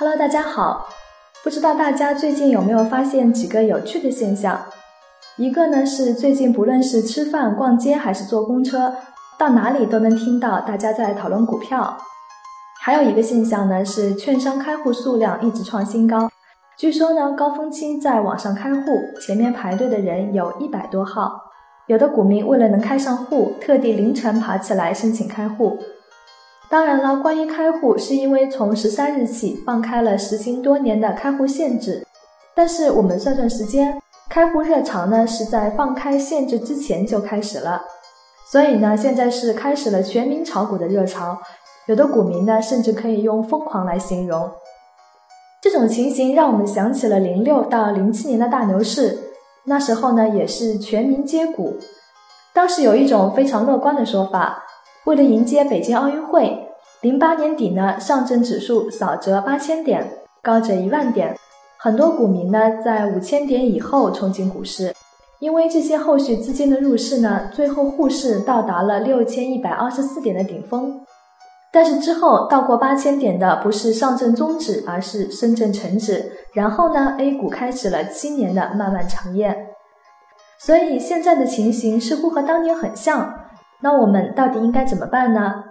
Hello，大家好。不知道大家最近有没有发现几个有趣的现象？一个呢是最近不论是吃饭、逛街还是坐公车，到哪里都能听到大家在讨论股票。还有一个现象呢是券商开户数量一直创新高。据说呢高峰期在网上开户，前面排队的人有一百多号。有的股民为了能开上户，特地凌晨爬起来申请开户。当然了，关于开户，是因为从十三日起放开了实行多年的开户限制。但是我们算算时间，开户热潮呢是在放开限制之前就开始了。所以呢，现在是开始了全民炒股的热潮。有的股民呢，甚至可以用疯狂来形容。这种情形让我们想起了零六到零七年的大牛市，那时候呢也是全民接股。当时有一种非常乐观的说法。为了迎接北京奥运会，零八年底呢，上证指数扫折八千点，高折一万点，很多股民呢在五千点以后冲进股市，因为这些后续资金的入市呢，最后沪市到达了六千一百二十四点的顶峰，但是之后到过八千点的不是上证综指，而是深圳成指，然后呢，A 股开始了七年的漫漫长夜，所以现在的情形似乎和当年很像。那我们到底应该怎么办呢？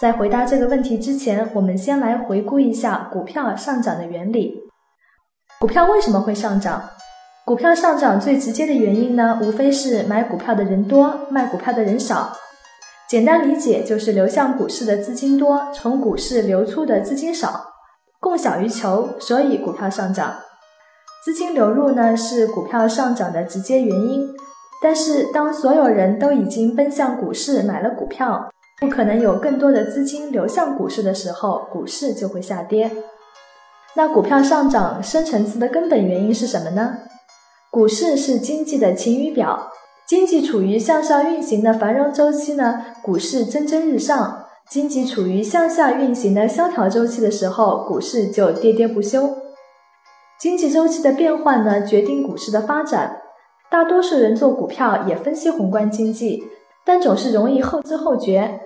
在回答这个问题之前，我们先来回顾一下股票上涨的原理。股票为什么会上涨？股票上涨最直接的原因呢，无非是买股票的人多，卖股票的人少。简单理解就是流向股市的资金多，从股市流出的资金少，供小于求，所以股票上涨。资金流入呢，是股票上涨的直接原因。但是，当所有人都已经奔向股市买了股票，不可能有更多的资金流向股市的时候，股市就会下跌。那股票上涨深层次的根本原因是什么呢？股市是经济的晴雨表，经济处于向上运行的繁荣周期呢，股市蒸蒸日上；经济处于向下运行的萧条周期的时候，股市就跌跌不休。经济周期的变换呢，决定股市的发展。大多数人做股票也分析宏观经济，但总是容易后知后觉。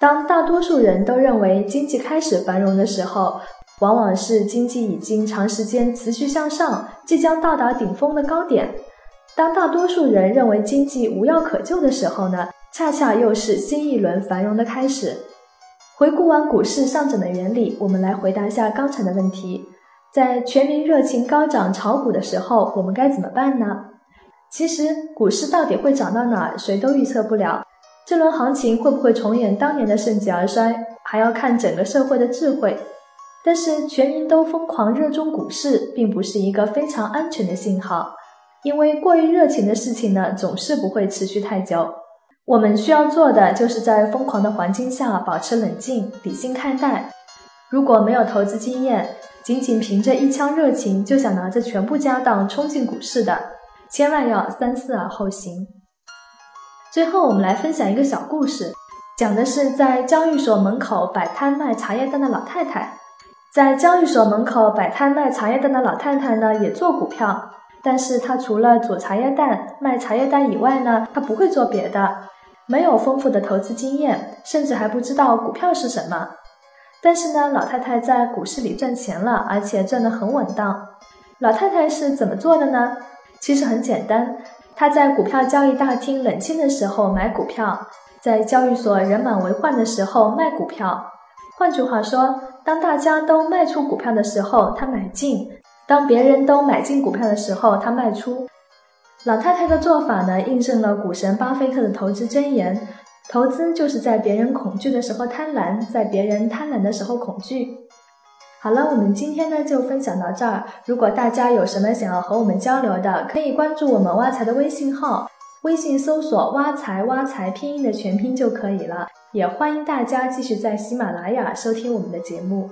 当大多数人都认为经济开始繁荣的时候，往往是经济已经长时间持续向上，即将到达顶峰的高点。当大多数人认为经济无药可救的时候呢，恰恰又是新一轮繁荣的开始。回顾完股市上涨的原理，我们来回答一下刚才的问题：在全民热情高涨炒股的时候，我们该怎么办呢？其实股市到底会涨到哪儿，谁都预测不了。这轮行情会不会重演当年的盛极而衰，还要看整个社会的智慧。但是全民都疯狂热衷股市，并不是一个非常安全的信号，因为过于热情的事情呢，总是不会持续太久。我们需要做的，就是在疯狂的环境下保持冷静、理性看待。如果没有投资经验，仅仅凭着一腔热情就想拿着全部家当冲进股市的。千万要三思而后行。最后，我们来分享一个小故事，讲的是在交易所门口摆摊卖茶叶蛋的老太太。在交易所门口摆摊卖茶叶蛋的老太太呢，也做股票，但是她除了煮茶叶蛋、卖茶叶蛋以外呢，她不会做别的，没有丰富的投资经验，甚至还不知道股票是什么。但是呢，老太太在股市里赚钱了，而且赚得很稳当。老太太是怎么做的呢？其实很简单，他在股票交易大厅冷清的时候买股票，在交易所人满为患的时候卖股票。换句话说，当大家都卖出股票的时候，他买进；当别人都买进股票的时候，他卖出。老太太的做法呢，印证了股神巴菲特的投资箴言：投资就是在别人恐惧的时候贪婪，在别人贪婪的时候恐惧。好了，我们今天呢就分享到这儿。如果大家有什么想要和我们交流的，可以关注我们挖财的微信号，微信搜索“挖财挖财”拼音的全拼就可以了。也欢迎大家继续在喜马拉雅收听我们的节目。